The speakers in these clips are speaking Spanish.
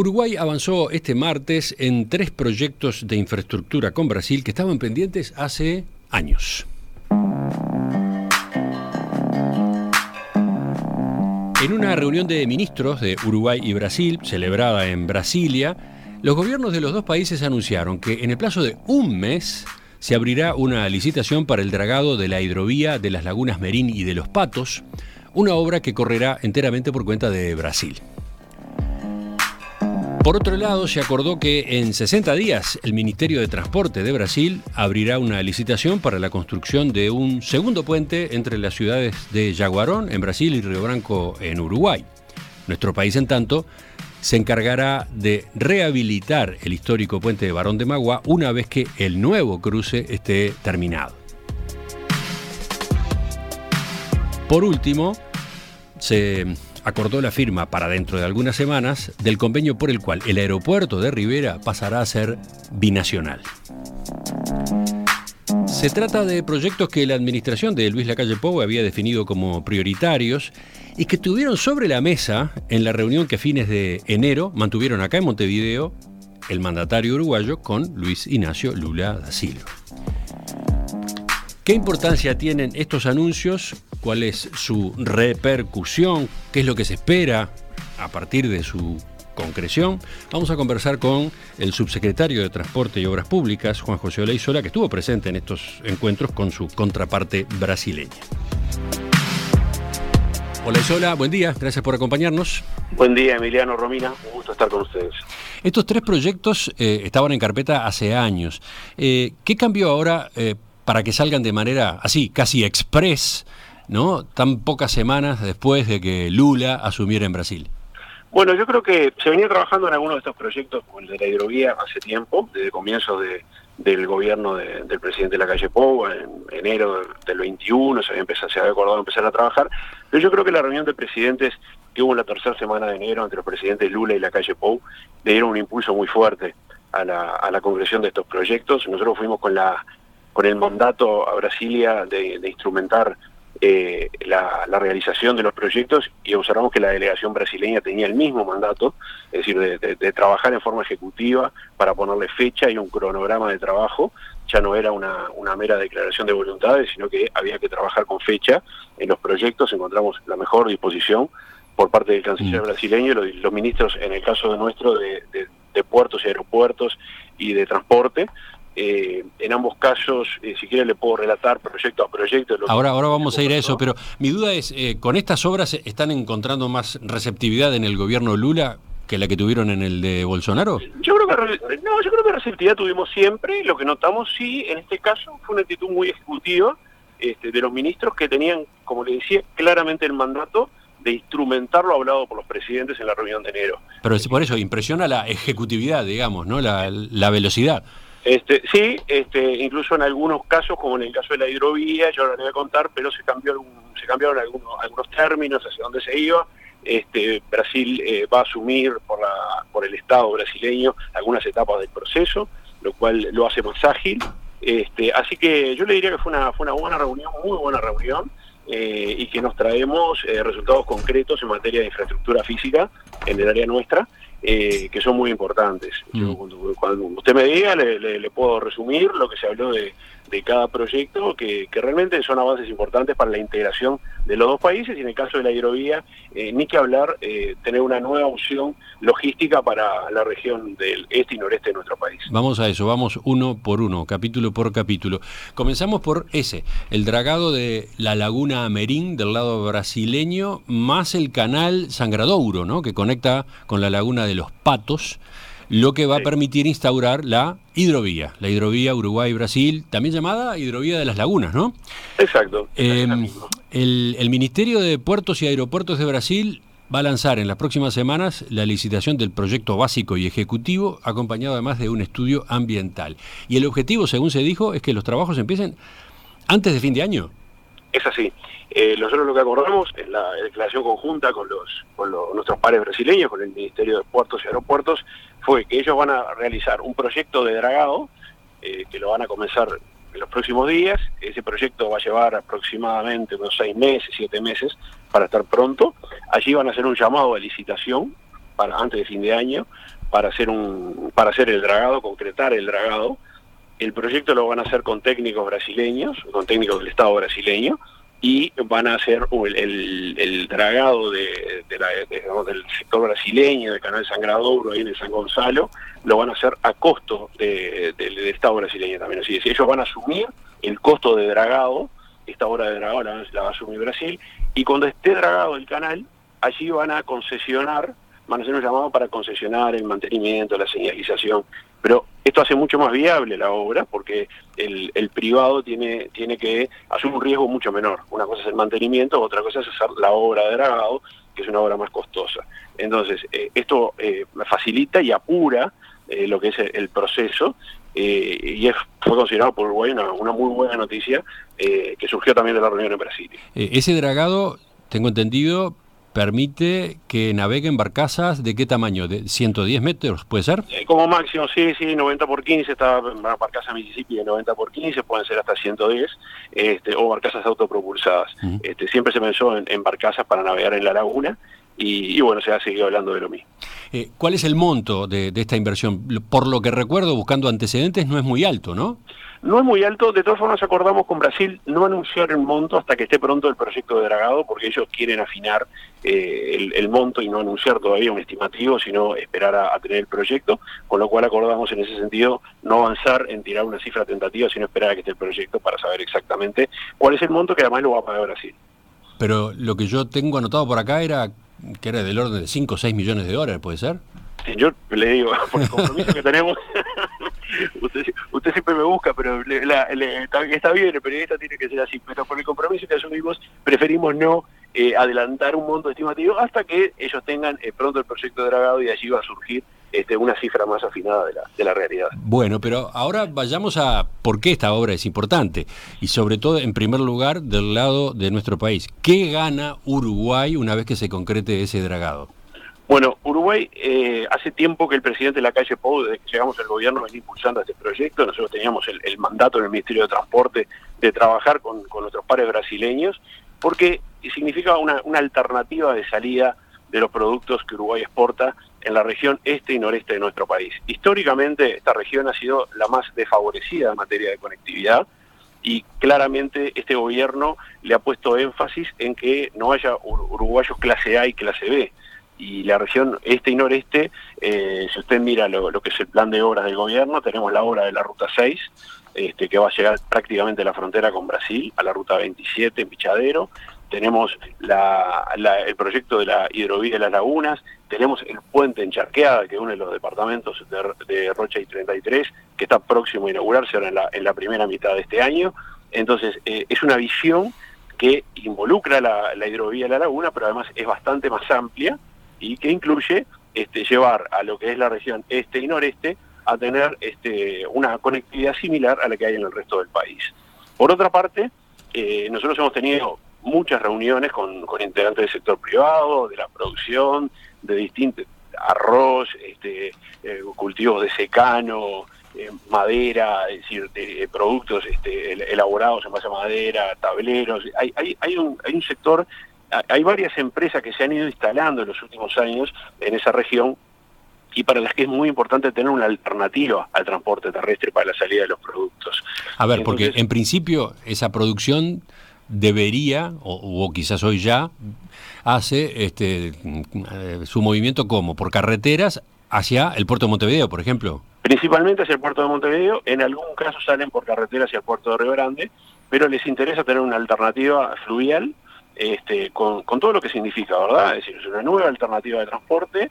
Uruguay avanzó este martes en tres proyectos de infraestructura con Brasil que estaban pendientes hace años. En una reunión de ministros de Uruguay y Brasil, celebrada en Brasilia, los gobiernos de los dos países anunciaron que en el plazo de un mes se abrirá una licitación para el dragado de la hidrovía de las lagunas Merín y de los Patos, una obra que correrá enteramente por cuenta de Brasil. Por otro lado, se acordó que en 60 días el Ministerio de Transporte de Brasil abrirá una licitación para la construcción de un segundo puente entre las ciudades de Jaguarón, en Brasil, y Río Branco, en Uruguay. Nuestro país, en tanto, se encargará de rehabilitar el histórico puente de Barón de Magua una vez que el nuevo cruce esté terminado. Por último, se acordó la firma para dentro de algunas semanas del convenio por el cual el aeropuerto de Rivera pasará a ser binacional. Se trata de proyectos que la administración de Luis Lacalle Pou había definido como prioritarios y que estuvieron sobre la mesa en la reunión que a fines de enero mantuvieron acá en Montevideo el mandatario uruguayo con Luis Ignacio Lula da Silva. ¿Qué importancia tienen estos anuncios? ¿Cuál es su repercusión? ¿Qué es lo que se espera a partir de su concreción? Vamos a conversar con el subsecretario de Transporte y Obras Públicas, Juan José Oleizola, que estuvo presente en estos encuentros con su contraparte brasileña. Oleizola, buen día, gracias por acompañarnos. Buen día, Emiliano Romina, un gusto estar con ustedes. Estos tres proyectos eh, estaban en carpeta hace años. Eh, ¿Qué cambió ahora? Eh, para que salgan de manera así, casi express, ¿no? Tan pocas semanas después de que Lula asumiera en Brasil. Bueno, yo creo que se venía trabajando en algunos de estos proyectos, como el de la hidrovía, hace tiempo, desde comienzos de, del gobierno del presidente de la calle Pou, en enero del 21, se había, empezado, se había acordado empezar a trabajar, pero yo creo que la reunión de presidentes que hubo en la tercera semana de enero entre los presidentes Lula y la calle Pou le dieron un impulso muy fuerte a la, a la concreción de estos proyectos. Nosotros fuimos con la con el mandato a Brasilia de, instrumentar eh, la, realización de los proyectos y observamos que la delegación brasileña tenía el mismo mandato, es decir, de, trabajar en forma ejecutiva para ponerle fecha y un cronograma de trabajo. Ya no era una, mera declaración de voluntades, sino que había que trabajar con fecha en los proyectos. Encontramos la mejor disposición por parte del canciller mm. brasileño y los, ministros, en el caso de nuestro, de puertos y aeropuertos y de transporte, eh, en ambos casos, eh, si quiere le puedo relatar proyecto a proyecto. ahora, ahora vamos a ir a eso, pero mi duda es, eh, ¿con estas obras están encontrando más receptividad en el gobierno Lula que la que tuvieron en el de Bolsonaro? Yo creo que no, yo creo que receptividad tuvimos siempre. Lo que notamos sí, en este caso, fue una actitud muy ejecutiva este, de los ministros que tenían, como le decía, claramente el mandato de instrumentar lo hablado por los presidentes en la reunión de enero. Pero es por eso impresiona la ejecutividad, digamos, no la, la velocidad. Este, sí, este, incluso en algunos casos, como en el caso de la hidrovía, yo ahora le voy a contar, pero se cambió se cambiaron algunos, algunos términos hacia dónde se iba. Este, Brasil eh, va a asumir por, la, por el Estado brasileño algunas etapas del proceso, lo cual lo hace más ágil. Este, así que yo le diría que fue una, fue una buena reunión, muy buena reunión, eh, y que nos traemos eh, resultados concretos en materia de infraestructura física en el área nuestra. Eh, que son muy importantes. Mm. cuando, usted me diga, le, puedo resumir lo que se habló de, de cada proyecto, que, realmente son avances importantes para la integración de los dos países y en el caso de la hidrovía, eh, ni que hablar, eh, tener una nueva opción logística para la región del este y noreste de nuestro país. Vamos a eso, vamos uno por uno, capítulo por capítulo. Comenzamos por ese, el dragado de la laguna Merín del lado brasileño, más el canal Sangradouro, ¿no? que conecta con la laguna de los Patos lo que va a permitir instaurar la hidrovía, la hidrovía Uruguay-Brasil, también llamada hidrovía de las lagunas, ¿no? Exacto. Em, el, Ministerio de Puertos y Aeropuertos de Brasil va a lanzar en las próximas semanas la licitación del proyecto básico y ejecutivo, acompañado además de un estudio ambiental. Y el objetivo, según se dijo, es que los trabajos empiecen antes de fin de año. Es así. Eh, nosotros lo que acordamos en la declaración conjunta con, los, con nuestros pares brasileños, con el Ministerio de Puertos y Aeropuertos, fue que ellos van a realizar un proyecto de dragado, eh, que lo van a comenzar en los próximos días. Ese proyecto va a llevar aproximadamente unos seis meses, siete meses para estar pronto. Allí van a hacer un llamado de licitación para antes de fin de año para hacer un para hacer el dragado, concretar el dragado. El proyecto lo van a hacer con técnicos brasileños, con técnicos del Estado brasileño, y van a hacer el, dragado de, del sector brasileño, del canal Sangradouro, ahí en el San Gonzalo, lo van a hacer a costo del Estado brasileño también. Así ellos van a asumir el costo de dragado, esta obra de dragado la, la va a asumir Brasil, y cuando esté dragado el canal, allí van a concesionar van a hacer un llamado para concesionar el mantenimiento, la señalización, pero esto hace mucho más viable la obra porque el, privado tiene, tiene que asumir un riesgo mucho menor. Una cosa es el mantenimiento, otra cosa es hacer la obra de dragado, que es una obra más costosa. Entonces, eh, esto eh, facilita y apura eh, lo que es el, proceso y es, fue considerado por Uruguay una, una muy buena noticia que surgió también de la reunión en Brasil. ese dragado, tengo entendido, permite que naveguen barcazas de qué tamaño, de 110 metros, ¿puede ser? Eh, como máximo, sí, sí, 90 por 15, está barcazas Mississippi de 90 por 15, pueden ser hasta 110, este, o barcazas autopropulsadas. este, siempre se pensó en, barcazas para navegar en la laguna, y, bueno, se ha seguido hablando de lo mismo. Eh, ¿Cuál es el monto de, de esta inversión? Por lo que recuerdo, buscando antecedentes, no es muy alto, ¿no? No es muy alto, de todas formas acordamos con Brasil no anunciar el monto hasta que esté pronto el proyecto de dragado, porque ellos quieren afinar eh, el, monto y no anunciar todavía un estimativo, sino esperar a, tener el proyecto, con lo cual acordamos en ese sentido no avanzar en tirar una cifra tentativa, sino esperar a que esté el proyecto para saber exactamente cuál es el monto que además lo va a pagar Brasil. Pero lo que yo tengo anotado por acá era que era del orden de 5 o 6 millones de dólares, ¿puede ser? yo le digo, por el compromiso que tenemos, usted, usted siempre me busca, pero está, bien, el periodista tiene que ser así, pero por el compromiso que asumimos, preferimos no eh, adelantar un monto estimativo hasta que ellos tengan eh, pronto el proyecto dragado y allí va a surgir este, una cifra más afinada de la realidad. Bueno, pero ahora vayamos a por qué esta obra es importante y sobre todo, en primer lugar, del lado de nuestro país. ¿Qué gana Uruguay una vez que se concrete ese dragado? Bueno, Uruguay eh, hace tiempo que el presidente de la calle Pou, desde que llegamos al gobierno, venía impulsando este proyecto. Nosotros teníamos el, mandato en el Ministerio de Transporte de trabajar con, nuestros pares brasileños, porque significa una, alternativa de salida de los productos que Uruguay exporta en la región este y noreste de nuestro país. Históricamente esta región ha sido la más desfavorecida en materia de conectividad y claramente este gobierno le ha puesto énfasis en que no haya uruguayos clase A y clase B y la región este y noreste, eh, si usted mira lo, que es el plan de obras del gobierno, tenemos la obra de la Ruta 6, este, que va a llegar prácticamente a la frontera con Brasil, a la Ruta 27 en Pichadero, tenemos el proyecto de la hidrovía de las lagunas, tenemos el puente en Charqueada, que une los departamentos de, Rocha y 33, que está próximo a inaugurarse ahora en la, en la primera mitad de este año. Entonces, eh, es una visión que involucra la, la hidrovía de la laguna, pero además es bastante más amplia, y que incluye este, llevar a lo que es la región este y noreste a tener este, una conectividad similar a la que hay en el resto del país. Por otra parte, eh, nosotros hemos tenido muchas reuniones con, integrantes del sector privado, de la producción, de distintos arroz, este, eh, cultivos de secano, eh, madera, es decir, de, productos este, elaborados en base a madera, tableros. Hay, hay, hay, un, hay un sector hay varias empresas que se han ido instalando en los últimos años en esa región y para las que es muy importante tener una alternativa al transporte terrestre para la salida de los productos. A ver, porque en principio esa producción debería, o, quizás hoy ya, hace este, su movimiento como, por carreteras hacia el puerto de Montevideo, por ejemplo. Principalmente hacia el puerto de Montevideo, en algún caso salen por carretera hacia el puerto de Río Grande, pero les interesa tener una alternativa fluvial este, con, todo lo que significa, ¿verdad? Es decir, es una nueva alternativa de transporte.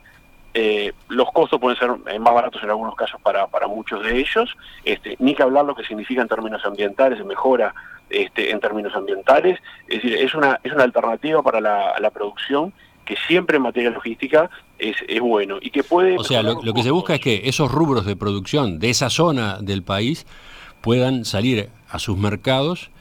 Eh, los costos pueden ser eh, más baratos en algunos casos para, para muchos de ellos, este, ni que hablar lo que significa en términos ambientales, mejora este, en términos ambientales, es decir, es una, es una alternativa para la, producción que siempre en materia logística es, es bueno y que puede... O sea, lo, lo que se busca es que esos rubros de producción de esa zona del país puedan salir a sus mercados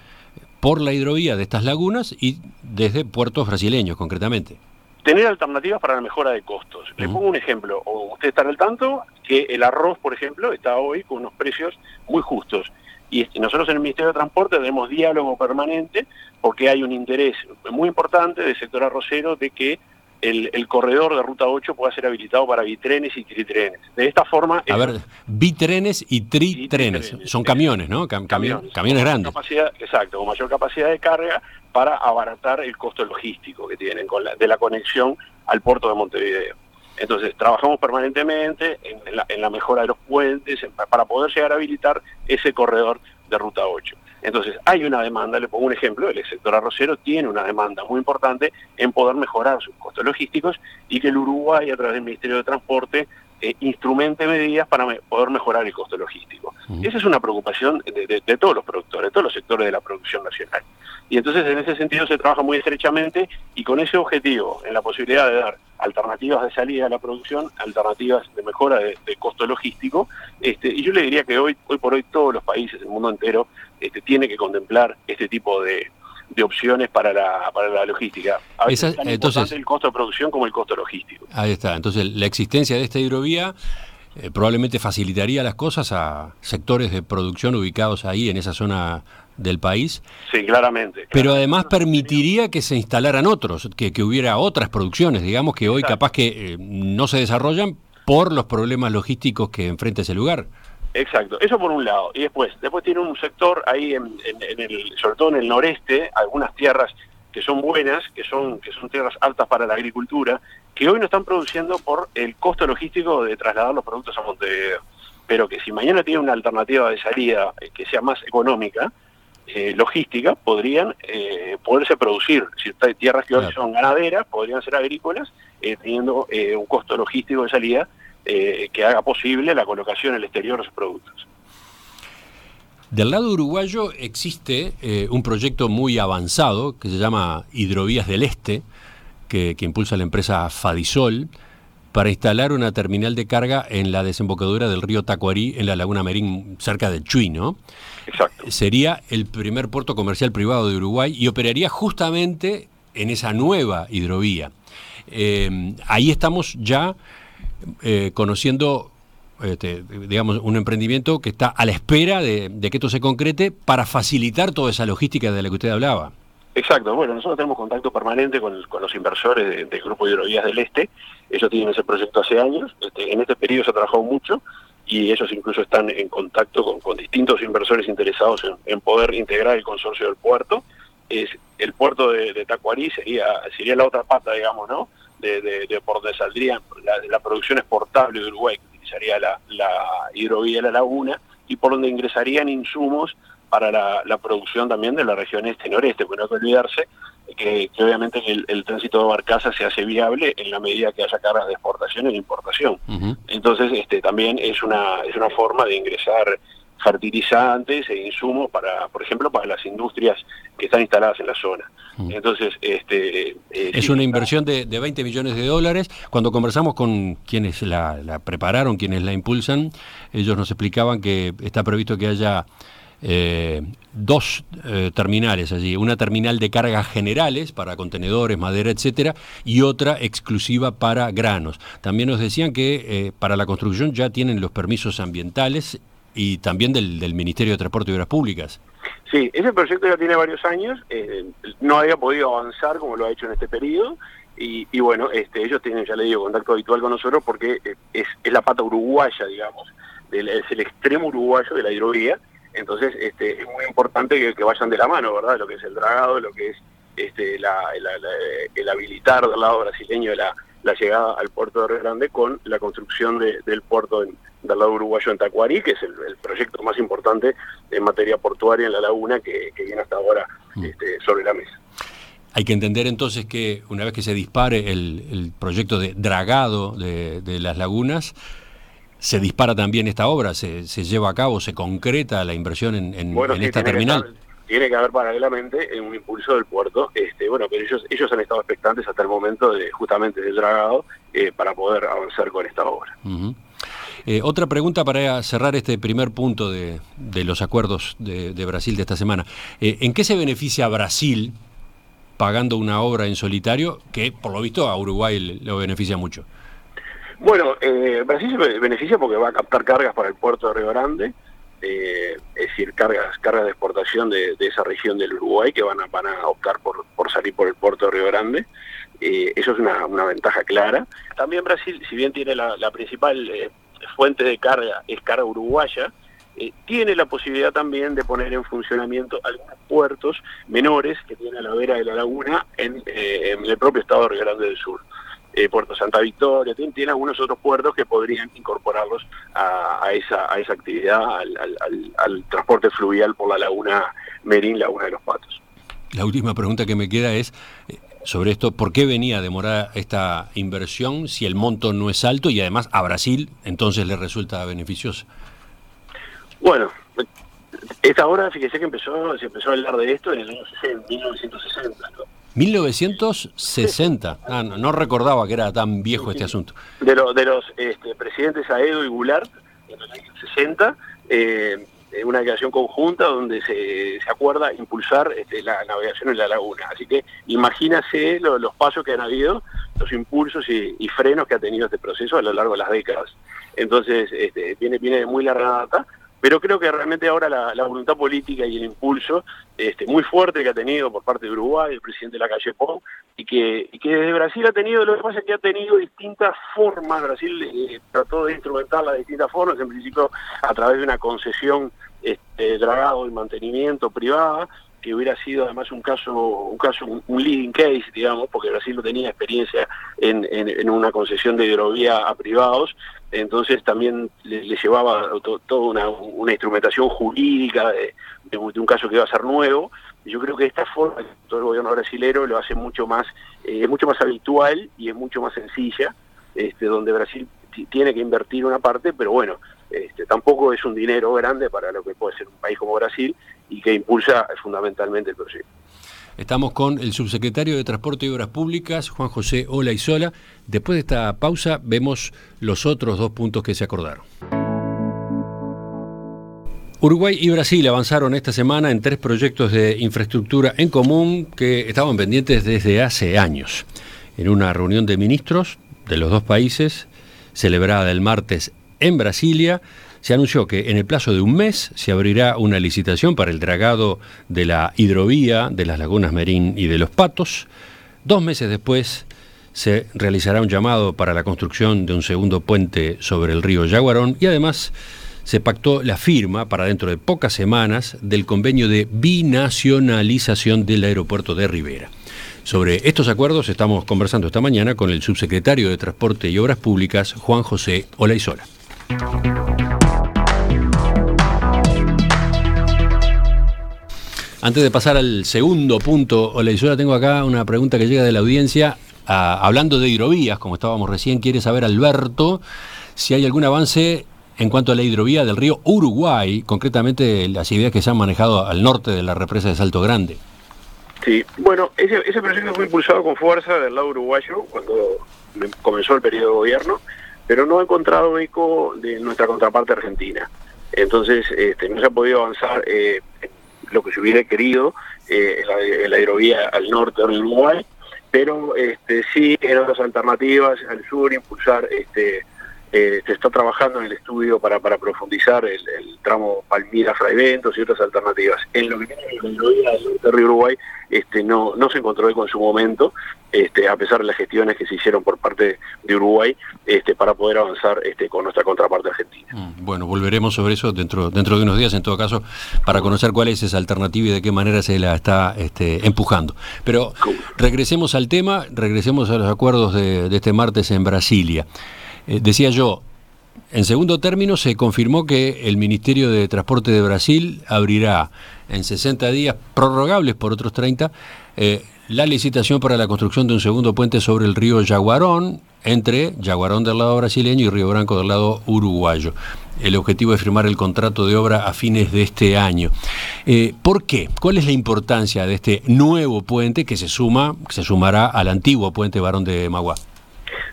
por la hidrovía de estas lagunas y desde puertos brasileños concretamente. Tener alternativas para la mejora de costos. Le pongo un ejemplo, o usted está al tanto que el arroz, por ejemplo, está hoy con unos precios muy justos. Y nosotros en el Ministerio de Transporte tenemos diálogo permanente porque hay un interés muy importante del sector arrocero de que el, corredor de Ruta 8 pueda ser habilitado para bitrenes y tritrenes. De esta forma... A ver, bitrenes y tritrenes, son camiones, ¿no? camiones, camiones grandes. exacto, con mayor capacidad de carga para abaratar el costo logístico que tienen con la, de la conexión al puerto de Montevideo. Entonces, trabajamos permanentemente en, la, en la mejora de los puentes para poder llegar a habilitar ese corredor de Ruta 8. Entonces, hay una demanda, le pongo un ejemplo, el sector arrocero tiene una demanda muy importante en poder mejorar sus costos logísticos y que el Uruguay, a través del Ministerio de Transporte, eh, instrumente medidas para poder mejorar el costo logístico. Esa es una preocupación de, todos los productores, de todos los sectores de la producción nacional. Y entonces en ese sentido se trabaja muy estrechamente y con ese objetivo, en la posibilidad de dar alternativas de salida a la producción, alternativas de mejora de, costo logístico, este, y yo le diría que hoy, hoy por hoy todos los países, el mundo entero, este, tiene que contemplar este tipo de, opciones para la, para la logística. A veces entonces, el costo de producción como el costo logístico. Ahí está. Entonces, la existencia de esta hidrovía eh, probablemente facilitaría las cosas a sectores de producción ubicados ahí en esa zona del país. Sí, claramente. Pero además permitiría que se instalaran otros, que, que hubiera otras producciones, digamos que hoy capaz que eh, no se desarrollan por los problemas logísticos que enfrenta ese lugar. Exacto, eso por un lado. Y después, después tiene un sector ahí, en, el, sobre todo en el noreste, algunas tierras que son buenas, que son, que son tierras altas para la agricultura, que hoy no están produciendo por el costo logístico de trasladar los productos a Montevideo. Pero que si mañana tiene una alternativa de salida eh, que sea más económica, eh, logística, podrían eh, poderse producir. Si hay tierras que hoy son ganaderas, podrían ser agrícolas, teniendo un costo logístico de salida eh, que haga posible la colocación en el exterior de sus productos. Del lado uruguayo existe eh, un proyecto muy avanzado que se llama Hidrovías del Este, que, impulsa la empresa Fadisol, para instalar una terminal de carga en la desembocadura del río Tacuarí, en la laguna Merín, cerca de Chuy, ¿no? Exacto. Sería el primer puerto comercial privado de Uruguay y operaría justamente en esa nueva hidrovía. Eh, ahí estamos ya eh, conociendo, este, digamos, un emprendimiento que está a la espera de, que esto se concrete para facilitar toda esa logística de la que usted hablaba. Exacto, bueno, nosotros tenemos contacto permanente con, los inversores del Grupo de Hidrovías del Este, ellos tienen ese proyecto hace años, este, en este periodo se ha trabajado mucho y ellos incluso están en contacto con, distintos inversores interesados en, poder integrar el consorcio del puerto. Es, el puerto de, de Tacuarí sería, sería la otra pata, digamos, ¿no? De, por donde saldría la, la, producción exportable de Uruguay, que utilizaría la, la hidrovía de la laguna, y por donde ingresarían insumos para la, producción también de la región este y noreste, porque no hay que olvidarse que, obviamente el, tránsito de barcaza se hace viable en la medida que haya cargas de exportación de importación. Entonces, este también es una, es una forma de ingresar fertilizantes e insumos para, por ejemplo, para las industrias que están instaladas en la zona. Mm. Entonces, este, eh, es una inversión de, de, 20 millones de dólares. Cuando conversamos con quienes la, prepararon, quienes la impulsan, ellos nos explicaban que está previsto que haya eh, dos eh, terminales allí, una terminal de cargas generales para contenedores, madera, etcétera, y otra exclusiva para granos. También nos decían que para la construcción ya tienen los permisos ambientales y también del, del Ministerio de Transporte y Obras Públicas. Sí, ese proyecto ya tiene varios años, eh, no había podido avanzar como lo ha hecho en este periodo, y, bueno, este, ellos tienen, ya le digo, contacto habitual con nosotros porque eh, es, es la pata uruguaya, digamos, es el extremo uruguayo de la hidrovía, entonces este, es muy importante que, vayan de la mano, ¿verdad? Lo que es el dragado, lo que es este, el habilitar del lado brasileño de la, la llegada al puerto de Río Grande con la construcción del puerto del lado uruguayo en Tacuarí, que es el, proyecto más importante en materia portuaria en la laguna que, viene hasta ahora mm. este, sobre la mesa. Hay que entender entonces que una vez que se dispare el, proyecto de dragado de, las lagunas, se dispara también esta obra, se, lleva a cabo, se concreta la inversión en, esta terminal tiene que haber paralelamente un impulso del puerto, este, bueno, pero ellos, ellos han estado expectantes hasta el momento de justamente del dragado eh, para poder avanzar con esta obra. Eh, otra pregunta para cerrar este primer punto de, los acuerdos de, Brasil de esta semana. Eh, ¿En qué se beneficia Brasil pagando una obra en solitario que, por lo visto, a Uruguay le beneficia mucho? Bueno, Brasil se beneficia porque va a captar cargas para el puerto de Río Grande, eh, es decir, cargas, cargas de exportación de, esa región del Uruguay que van a, van a optar por, por salir por el puerto de Río Grande. eh, eso es una, ventaja clara. También Brasil, si bien tiene la, principal eh, fuente de carga, es carga uruguaya, eh, tiene la posibilidad también de poner en funcionamiento algunos puertos menores que tiene a la vera de la laguna en, el propio estado de Río Grande del Sur. Puerto Santa Victoria, tiene, algunos otros puertos que podrían incorporarlos a, esa, actividad, al, transporte fluvial por la laguna Merín, Laguna de los Patos. La última pregunta que me queda es, sobre esto, ¿por qué venía a demorar esta inversión si el monto no es alto y además a Brasil entonces le resulta beneficioso? Bueno, esta hora, fíjese que empezó, se empezó a hablar de esto en el año 1960. ¿no? 1960. Ah, no, recordaba que era tan viejo este asunto. De, de los este, presidentes Aedo y Goulart, en el año 60, eh, una declaración conjunta donde se, se acuerda impulsar este, la navegación en la laguna. Así que imagínase los pasos que han habido, los impulsos y, frenos que ha tenido este proceso a lo largo de las décadas. Entonces, este, viene, viene de muy larga data pero creo que realmente ahora la, voluntad política y el impulso este, muy fuerte que ha tenido por parte de Uruguay, el presidente de la calle Pou, y que, que desde Brasil ha tenido, lo que pasa es que ha tenido distintas formas, Brasil eh, trató de instrumentar las distintas formas, en principio a través de una concesión este, dragado y mantenimiento privada, que hubiera sido además un caso, un caso, un leading case, digamos, porque Brasil no tenía experiencia en, en, una concesión de hidrovía a privados, entonces también le, llevaba toda una, instrumentación jurídica de, un caso que iba a ser nuevo. Yo creo que esta forma, todo el gobierno brasilero lo hace mucho más, eh, es mucho más habitual y es mucho más sencilla, este, donde Brasil tiene que invertir una parte, pero bueno, este, tampoco es un dinero grande para lo que puede ser un país como Brasil y que impulsa fundamentalmente el proyecto. Estamos con el subsecretario de Transporte y Obras Públicas, Juan José Olaizola. Después de esta pausa vemos los otros dos puntos que se acordaron. Uruguay y Brasil avanzaron esta semana en tres proyectos de infraestructura en común que estaban pendientes desde hace años. En una reunión de ministros de los dos países, celebrada el martes en Brasilia, se anunció que en el plazo de un mes se abrirá una licitación para el dragado de la hidrovía de las lagunas Merín y de los Patos. Dos meses después se realizará un llamado para la construcción de un segundo puente sobre el río Yaguarón y además se pactó la firma para dentro de pocas semanas del convenio de binacionalización del aeropuerto de Rivera. Sobre estos acuerdos estamos conversando esta mañana con el subsecretario de Transporte y Obras Públicas, Juan José Olaizola. Antes de pasar al segundo punto, Olaizola, tengo acá una pregunta que llega de la audiencia. Hablando de hidrovías, como estábamos recién, quiere saber Alberto si hay algún avance en cuanto a la hidrovía del río Uruguay, concretamente las ideas que se han manejado al norte de la represa de Salto Grande. Sí, bueno, ese, ese proyecto fue impulsado con fuerza del lado uruguayo cuando comenzó el periodo de gobierno pero no ha encontrado eco de nuestra contraparte argentina. Entonces, este, no se ha podido avanzar eh, lo que se hubiera querido eh, en, la, hidrovía al norte de Uruguay, pero este, sí en otras alternativas al sur, impulsar, este, eh, se está trabajando en el estudio para, para profundizar el, tramo Palmira-Fraiventos y otras alternativas. En lo que tiene la hidrovía del de Uruguay, este, no, no se encontró eco en su momento, este, a pesar de las gestiones que se hicieron por parte de Uruguay este, para poder avanzar este, con nuestra contraparte argentina. Mm, bueno, volveremos sobre eso dentro, dentro de unos días, en todo caso, para conocer cuál es esa alternativa y de qué manera se la está este, empujando. Pero regresemos al tema, regresemos a los acuerdos de, este martes en Brasilia. Eh, decía yo, en segundo término, se confirmó que el Ministerio de Transporte de Brasil abrirá en 60 días, prorrogables por otros 30, eh, la licitación para la construcción de un segundo puente sobre el río Yaguarón, entre Yaguarón del lado brasileño y Río Branco del lado uruguayo. El objetivo es firmar el contrato de obra a fines de este año. Eh, ¿Por qué? ¿Cuál es la importancia de este nuevo puente que se suma, que se sumará al antiguo puente Barón de Magua?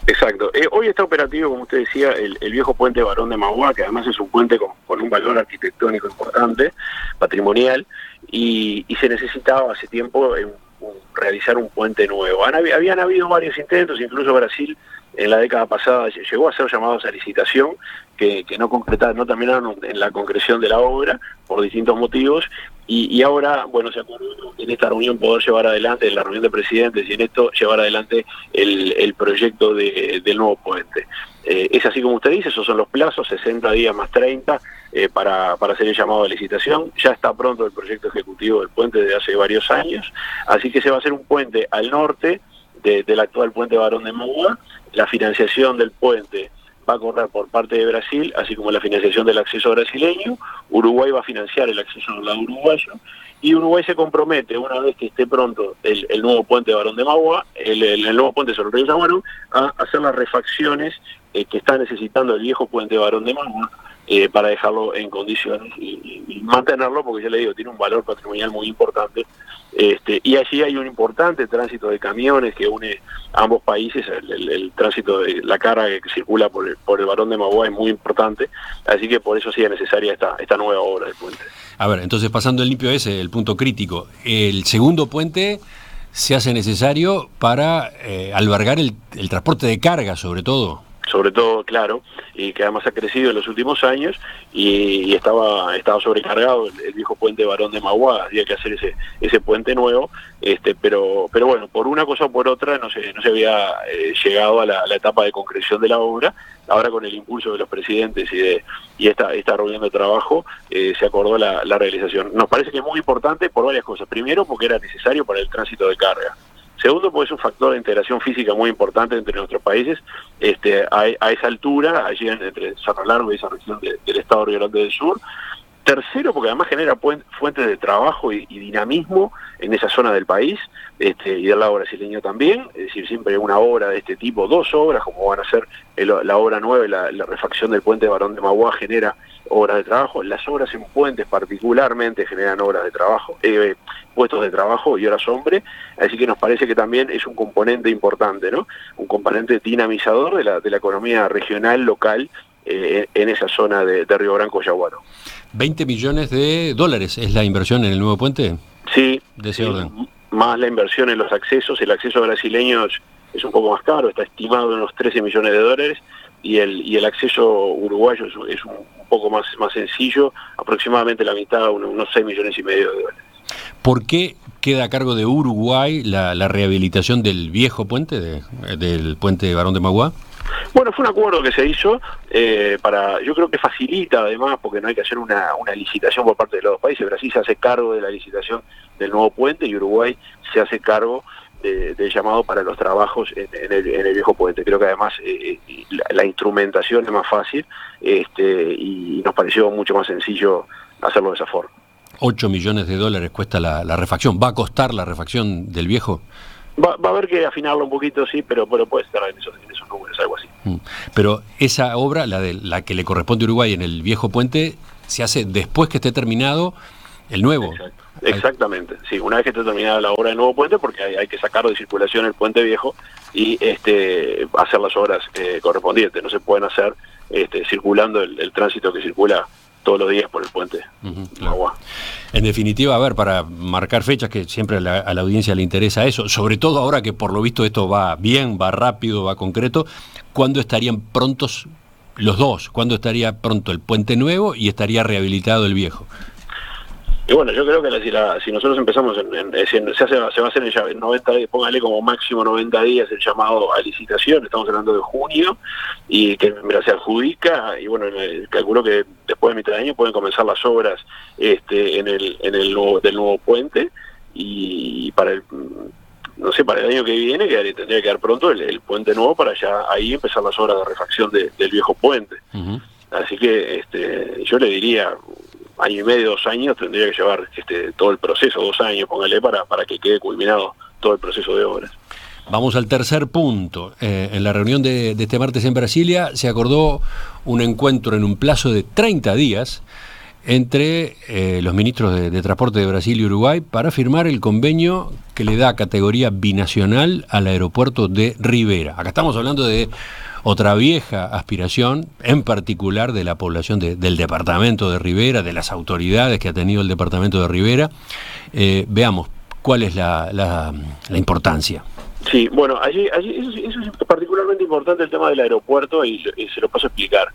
Exacto. Eh, hoy está operativo, como usted decía, el, viejo puente Barón de Magua, que además es un puente con, un valor arquitectónico importante, patrimonial, y, se necesitaba hace tiempo realizar un puente nuevo. habían habido varios intentos, incluso Brasil en la década pasada llegó a ser llamados a licitación, que, no concretaron, no terminaron en la concreción de la obra por distintos motivos, y, ahora, bueno, se acordó en esta reunión poder llevar adelante, en la reunión de presidentes y en esto llevar adelante el, proyecto del nuevo puente. Eh, es así como usted dice, esos son los plazos, 60 días más 30 eh, para, para hacer el llamado a licitación. Ya está pronto el proyecto ejecutivo del puente desde hace varios años, así que se va a hacer un puente al norte del actual puente Barón de Magua. La financiación del puente va a correr por parte de Brasil, así como la financiación del acceso brasileño. Uruguay va a financiar el acceso al lado uruguayo. Y Uruguay se compromete, una vez que esté pronto el, nuevo puente de Barón de Magua, el, nuevo puente sobre el río a hacer las refacciones eh, que está necesitando el viejo puente de Barón de Magua eh, para dejarlo en condiciones y, mantenerlo, porque ya le digo, tiene un valor patrimonial muy importante. Este, y allí hay un importante tránsito de camiones que une ambos países, el, tránsito de la carga que circula por el, por el Barón de Magua es muy importante, así que por eso sí es necesaria esta, esta nueva obra del puente. A ver, entonces pasando el limpio ese, el punto crítico, el segundo puente se hace necesario para eh, albergar el transporte de carga, sobre todo sobre todo, claro, y que además ha crecido en los últimos años y, estaba estaba sobrecargado el, viejo puente Barón de Magua, había que hacer ese ese puente nuevo, este pero pero bueno, por una cosa o por otra no se no se había eh, llegado a la, etapa de concreción de la obra, ahora con el impulso de los presidentes y de y esta esta reunión de trabajo eh, se acordó la, la realización. Nos parece que es muy importante por varias cosas. Primero, porque era necesario para el tránsito de carga. Segundo, porque es un factor de integración física muy importante entre nuestros países. Este, a, esa altura, allí entre Cerro Largo y esa región del estado de Río Grande del Sur. Tercero, porque además genera fuentes de trabajo y, dinamismo en esa zona del país este, y del lado brasileño también. Es decir, siempre una obra de este tipo, dos obras, como van a ser la obra nueva y la, refacción del puente de Barón de Magua genera obras de trabajo. Las obras en puentes particularmente generan obras de trabajo, eh, puestos de trabajo y horas hombre, así que nos parece que también es un componente importante, ¿no? Un componente dinamizador de la, de la economía regional, local, eh, en esa zona de, Río Branco, Yaguaro. 20 millones de dólares es la inversión en el nuevo puente. Sí, de ese orden. Más la inversión en los accesos, el acceso brasileño es, un poco más caro, está estimado en unos 13 millones de dólares y el, y el acceso uruguayo es, un poco más, más sencillo, aproximadamente la mitad, unos 6 millones y medio de dólares. ¿Por qué queda a cargo de Uruguay la, rehabilitación del viejo puente, del puente Barón de Magua? Bueno, fue un acuerdo que se hizo eh, para, yo creo que facilita además, porque no hay que hacer una, licitación por parte de los dos países. Brasil se hace cargo de la licitación del nuevo puente y Uruguay se hace cargo del llamado para los trabajos en, el, viejo puente. Creo que además eh, la, instrumentación es más fácil este, y nos pareció mucho más sencillo hacerlo de esa forma. 8 millones de dólares cuesta la, refacción. ¿Va a costar la refacción del viejo? Va, a haber que afinarlo un poquito, sí, pero, pero puede estar en esos, algo así. Mm. Pero esa obra, la, de, la que le corresponde a Uruguay en el viejo puente, se hace después que esté terminado el nuevo. Exactamente, sí, una vez que esté terminada la obra del nuevo puente, porque hay, que sacarlo de circulación el puente viejo y este hacer las obras eh, correspondientes. No se pueden hacer este, circulando el tránsito que circula todos los días por el puente. agua. En definitiva, a ver, para marcar fechas, que siempre a la, audiencia le interesa eso, sobre todo ahora que por lo visto esto va bien, va rápido, va concreto, ¿cuándo estarían prontos los dos? ¿Cuándo estaría pronto el puente nuevo y estaría rehabilitado el viejo? Y bueno, yo creo que si, nosotros empezamos, en, se, hace, se va a hacer en 90 días, póngale como máximo 90 días el llamado a licitación, estamos hablando de junio, y que se adjudica, y bueno, calculo que después de mitad de año pueden comenzar las obras este, en el, en el nuevo, del nuevo puente, y para el no sé, para el año que viene que tendría que quedar pronto el, puente nuevo para ya ahí empezar las obras de refacción del viejo puente. Así que este, yo le diría, año y medio, dos años, tendría que llevar este, todo el proceso, dos años, póngale, para, para que quede culminado todo el proceso de obras. Vamos al tercer punto. Eh, en la reunión de, este martes en Brasilia se acordó un encuentro en un plazo de 30 días entre eh, los ministros de, de, Transporte de Brasil y Uruguay para firmar el convenio que le da categoría binacional al aeropuerto de Rivera. Acá estamos hablando de otra vieja aspiración, en particular de la población del departamento de Rivera, de las autoridades que ha tenido el departamento de Rivera. Eh, veamos, ¿cuál es la, la, importancia? Sí, bueno, allí, allí eso, es particularmente importante el tema del aeropuerto y se lo paso a explicar.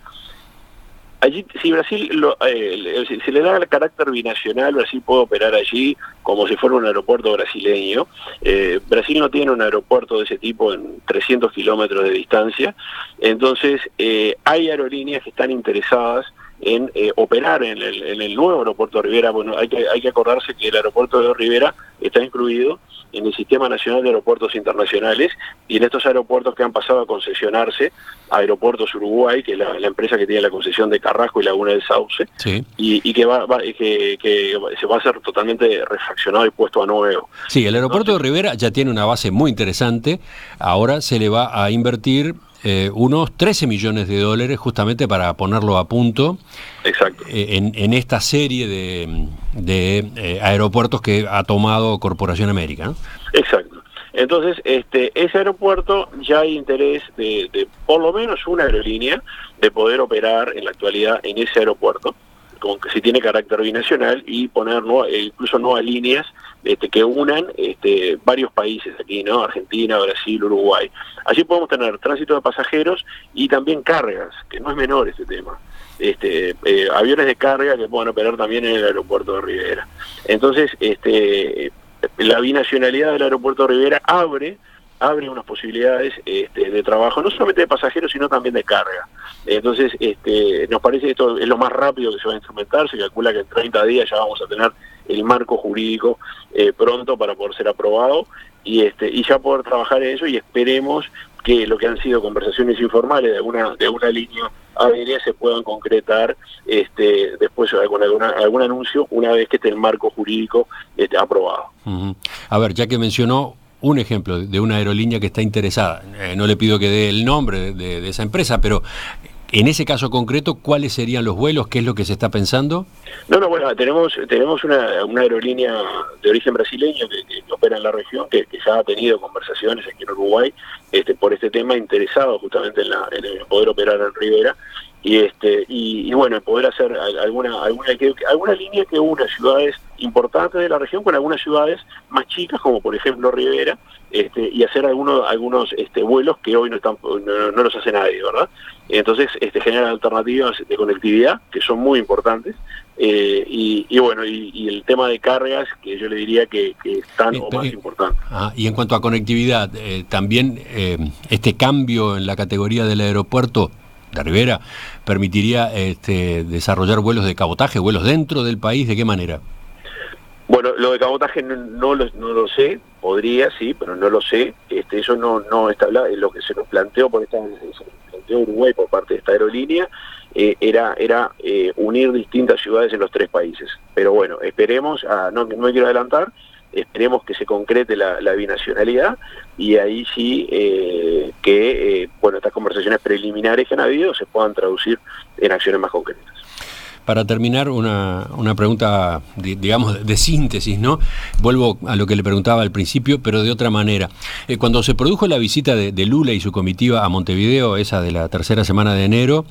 Allí, si Brasil lo, eh, se le da el carácter binacional, Brasil puede operar allí como si fuera un aeropuerto brasileño. Eh, Brasil no tiene un aeropuerto de ese tipo en 300 kilómetros de distancia, entonces eh, hay aerolíneas que están interesadas en operar en el, nuevo aeropuerto de Rivera. Bueno, hay que, hay que acordarse que el aeropuerto de Rivera está incluido en el Sistema Nacional de Aeropuertos Internacionales y en estos aeropuertos que han pasado a concesionarse, Aeropuertos Uruguay, que es la, empresa que tiene la concesión de Carrasco y Laguna del Sauce, y, que, va, que, se va a hacer totalmente refaccionado y puesto a nuevo. Sí, el aeropuerto de Rivera ya tiene una base muy interesante, ahora se le va a invertir eh, unos 13 millones de dólares justamente para ponerlo a punto Exacto. Eh, en, esta serie de, eh, aeropuertos que ha tomado Corporación América. Exacto. Entonces, este, ese aeropuerto ya hay interés de, por lo menos una aerolínea de poder operar en la actualidad en ese aeropuerto con si tiene carácter binacional y poner incluso nuevas líneas este, que unan este, varios países aquí, ¿no? Argentina, Brasil, Uruguay. Allí podemos tener tránsito de pasajeros y también cargas, que no es menor este tema. Este, eh, aviones de carga que puedan operar también en el aeropuerto de Rivera. Entonces, este, la binacionalidad del aeropuerto de Rivera abre abre unas posibilidades este, de trabajo, no solamente de pasajeros, sino también de carga. Entonces, este, nos parece que esto es lo más rápido que se va a instrumentar, se calcula que en 30 días ya vamos a tener el marco jurídico eh, pronto para poder ser aprobado y, este, y ya poder trabajar en eso y esperemos que lo que han sido conversaciones informales de alguna, de una línea aérea se puedan concretar este, después con alguna, algún anuncio una vez que esté el marco jurídico esté aprobado. A ver, ya que mencionó un ejemplo de una aerolínea que está interesada. Eh, no le pido que dé el nombre de, esa empresa, pero en ese caso concreto, ¿cuáles serían los vuelos? ¿Qué es lo que se está pensando? No, no, bueno, tenemos, tenemos una, aerolínea de origen brasileño que, opera en la región, que, ya ha tenido conversaciones aquí en Uruguay este, por este tema, interesado justamente en, la, en poder operar en Rivera y este y, bueno poder hacer alguna alguna alguna línea que una ciudades importantes de la región con algunas ciudades más chicas como por ejemplo Rivera este, y hacer algunos algunos este, vuelos que hoy no están no, los hace nadie verdad entonces este generan alternativas de conectividad que son muy importantes eh, y, bueno y, el tema de cargas que yo le diría que, están o más importante. Ah, y en cuanto a conectividad eh, también eh, este cambio en la categoría del aeropuerto de Rivera permitiría este, desarrollar vuelos de cabotaje, vuelos dentro del país, ¿de qué manera? Bueno, lo de cabotaje no, lo, sé, podría, sí, pero no lo sé. Este, eso no, no está lo que se nos planteó por esta, planteó Uruguay por parte de esta aerolínea, eh, era, era eh, unir distintas ciudades en los tres países. Pero bueno, esperemos, a, no, no me quiero adelantar, esperemos que se concrete la, binacionalidad y ahí sí eh, que eh, bueno estas conversaciones preliminares que han habido se puedan traducir en acciones más concretas. Para terminar, una, una pregunta, digamos, de síntesis, ¿no? Vuelvo a lo que le preguntaba al principio, pero de otra manera. Eh, cuando se produjo la visita de, de Lula y su comitiva a Montevideo, esa de la tercera semana de enero,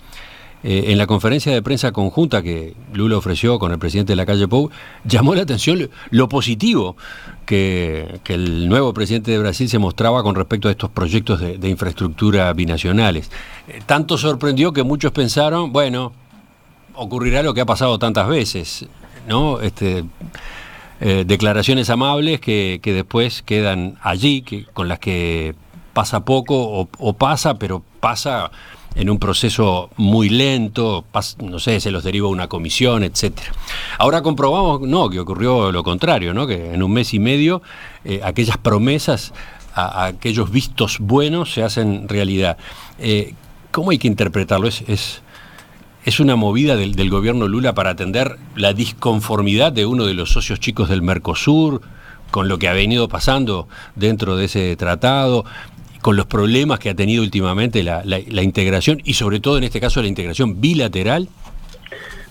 eh, en la conferencia de prensa conjunta que Lula ofreció con el presidente de la calle Pou, llamó la atención lo positivo que, el nuevo presidente de Brasil se mostraba con respecto a estos proyectos de, infraestructura binacionales. Eh, tanto sorprendió que muchos pensaron, bueno, ocurrirá lo que ha pasado tantas veces, ¿no? Este, eh, declaraciones amables que, después quedan allí, que, con las que pasa poco o pasa, pero pasa en un proceso muy lento, no sé, se los deriva una comisión, etcétera. Ahora comprobamos, no, que ocurrió lo contrario, ¿no? que en un mes y medio eh, aquellas promesas, aquellos vistos buenos se hacen realidad. Eh, ¿Cómo hay que interpretarlo? Es, es, una movida del, gobierno Lula para atender la disconformidad de uno de los socios chicos del Mercosur con lo que ha venido pasando dentro de ese tratado con los problemas que ha tenido últimamente la, integración y sobre todo en este caso la integración bilateral?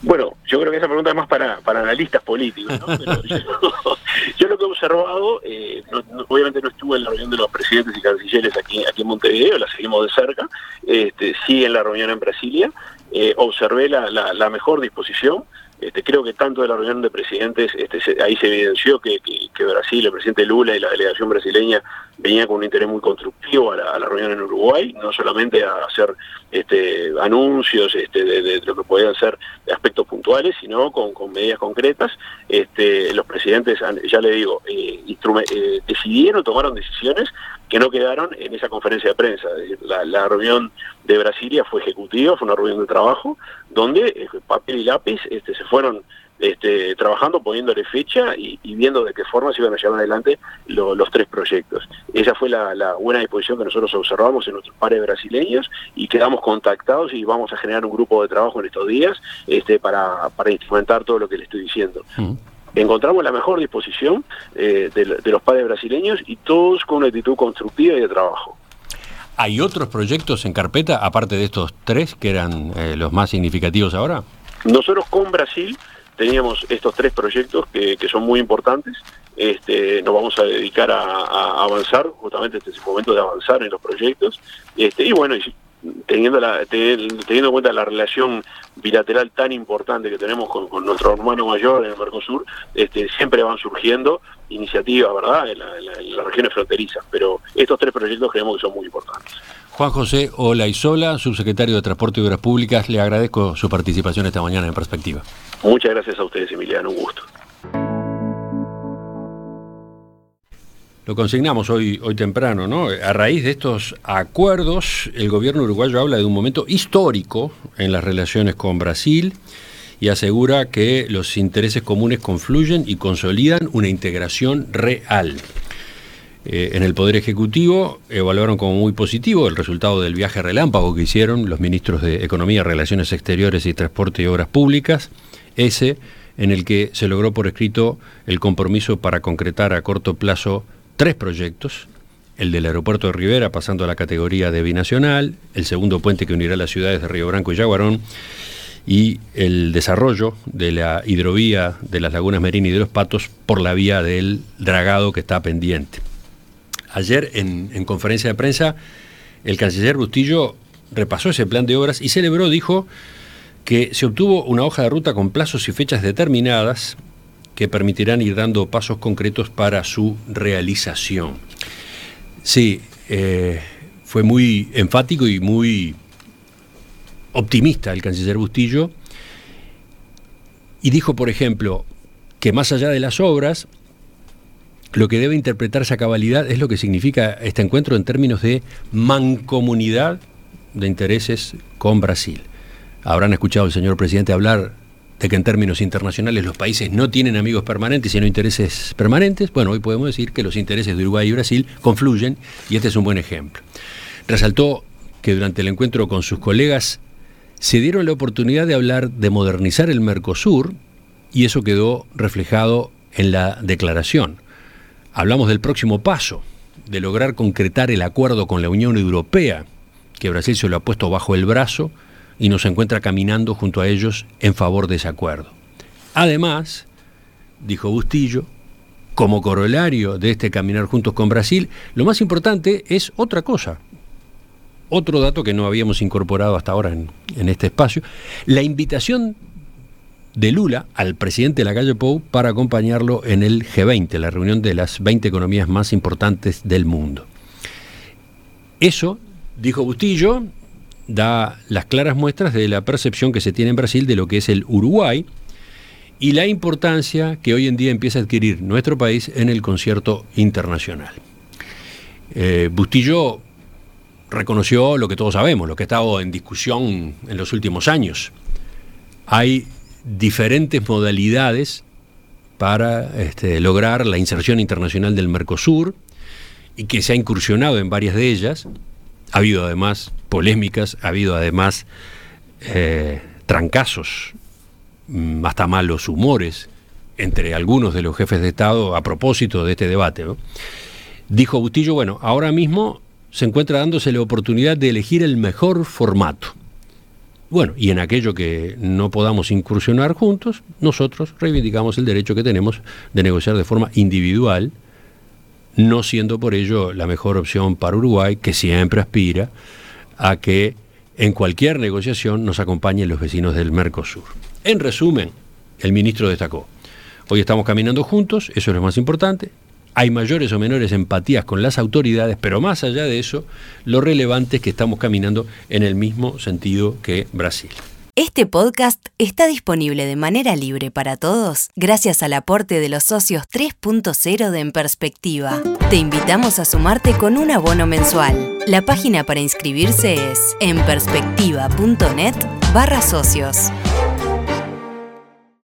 Bueno, yo creo que esa pregunta es más para, analistas políticos, ¿no? yo, lo que he observado, eh, obviamente no estuve en la reunión de los presidentes y cancilleres aquí, aquí en Montevideo, la seguimos de cerca, este, sí en la reunión en Brasilia, eh, observé la, mejor disposición Este, creo que tanto de la reunión de presidentes, este, ahí se evidenció que, Brasil, el presidente Lula y la delegación brasileña venía con un interés muy constructivo a la, reunión en Uruguay, no solamente a hacer este, anuncios de, lo que podían ser aspectos puntuales, sino con, medidas concretas. Este, los presidentes, ya le digo, eh, eh, decidieron, tomaron decisiones que no quedaron en esa conferencia de prensa. La, reunión de Brasilia fue ejecutiva, fue una reunión de trabajo, donde eh, papel y lápiz este, se fueron este, trabajando, poniéndole fecha y, viendo de qué forma se iban a llevar adelante los tres proyectos. Esa fue la, buena disposición que nosotros observamos en nuestros pares brasileños y quedamos contactados y vamos a generar un grupo de trabajo en estos días este, para, instrumentar todo lo que le estoy diciendo. Mm. Encontramos la mejor disposición eh, de, los padres brasileños y todos con una actitud constructiva y de trabajo. ¿Hay otros proyectos en carpeta, aparte de estos tres, que eran eh, los más significativos ahora? Nosotros con Brasil teníamos estos tres proyectos que, son muy importantes. Este, nos vamos a dedicar a, avanzar, justamente este es el momento de avanzar en los proyectos. Este, y bueno, teniendo, la, teniendo en cuenta la relación bilateral tan importante que tenemos con, nuestro hermano mayor en el Mercosur, este, siempre van surgiendo iniciativas, ¿verdad?, en, las regiones fronterizas, pero estos tres proyectos creemos que son muy importantes. Juan José Olaizola, subsecretario de Transporte y Obras Públicas, le agradezco su participación esta mañana en Perspectiva. Muchas gracias a ustedes, Emiliano, un gusto. Lo consignamos hoy, hoy temprano, ¿no? A raíz de estos acuerdos, el gobierno uruguayo habla de un momento histórico en las relaciones con Brasil y asegura que los intereses comunes confluyen y consolidan una integración real. Eh, en el Poder Ejecutivo evaluaron como muy positivo el resultado del viaje relámpago que hicieron los ministros de Economía, Relaciones Exteriores y Transporte y Obras Públicas, ese en el que se logró por escrito el compromiso para concretar a corto plazo tres proyectos, el del aeropuerto de Rivera pasando a la categoría de binacional, el segundo puente que unirá las ciudades de Río Branco y Yaguarón, y el desarrollo de la hidrovía de las lagunas Merina y de los Patos por la vía del dragado que está pendiente. Ayer en conferencia de prensa el canciller Bustillo repasó ese plan de obras y celebró, dijo, que se obtuvo una hoja de ruta con plazos y fechas determinadas que permitirán ir dando pasos concretos para su realización. Sí, eh, fue muy enfático y muy optimista el canciller Bustillo y dijo, por ejemplo, que más allá de las obras, lo que debe interpretarse a cabalidad es lo que significa este encuentro en términos de mancomunidad de intereses con Brasil. Habrán escuchado al señor presidente hablar de que en términos internacionales los países no tienen amigos permanentes, sino intereses permanentes, bueno, hoy podemos decir que los intereses de Uruguay y Brasil confluyen y este es un buen ejemplo. Resaltó que durante el encuentro con sus colegas se dieron la oportunidad de hablar de modernizar el Mercosur y eso quedó reflejado en la declaración. Hablamos del próximo paso, de lograr concretar el acuerdo con la Unión Europea, que Brasil se lo ha puesto bajo el brazo, y nos encuentra caminando junto a ellos en favor de ese acuerdo. Además, dijo Bustillo, como corolario de este caminar juntos con Brasil, lo más importante es otra cosa, otro dato que no habíamos incorporado hasta ahora en, este espacio, la invitación de Lula al presidente de la calle Pou para acompañarlo en el G20, la reunión de las 20 economías más importantes del mundo. Eso, dijo Bustillo, da las claras muestras de la percepción que se tiene en Brasil de lo que es el Uruguay y la importancia que hoy en día empieza a adquirir nuestro país en el concierto internacional. Eh, Bustillo reconoció lo que todos sabemos, lo que ha estado en discusión en los últimos años. Hay diferentes modalidades para este, lograr la inserción internacional del Mercosur y que se ha incursionado en varias de ellas. Ha habido además polémicas, ha habido además eh, trancazos, mm, hasta malos humores entre algunos de los jefes de Estado a propósito de este debate. Dijo Bustillo, bueno, ahora mismo se encuentra dándose la oportunidad de elegir el mejor formato. Bueno, y en aquello que no podamos incursionar juntos, nosotros reivindicamos el derecho que tenemos de negociar de forma individual, no siendo por ello la mejor opción para Uruguay, que siempre aspira a que en cualquier negociación nos acompañen los vecinos del Mercosur. En resumen, El ministro destacó, hoy estamos caminando juntos, eso es lo más importante, hay mayores o menores empatías con las autoridades, pero más allá de eso, lo relevante es que estamos caminando en el mismo sentido que Brasil. Este podcast está disponible de manera libre para todos gracias al aporte de los socios 3.0 de En Perspectiva. Te invitamos a sumarte con un abono mensual. La página para inscribirse es enperspectiva.net barra socios.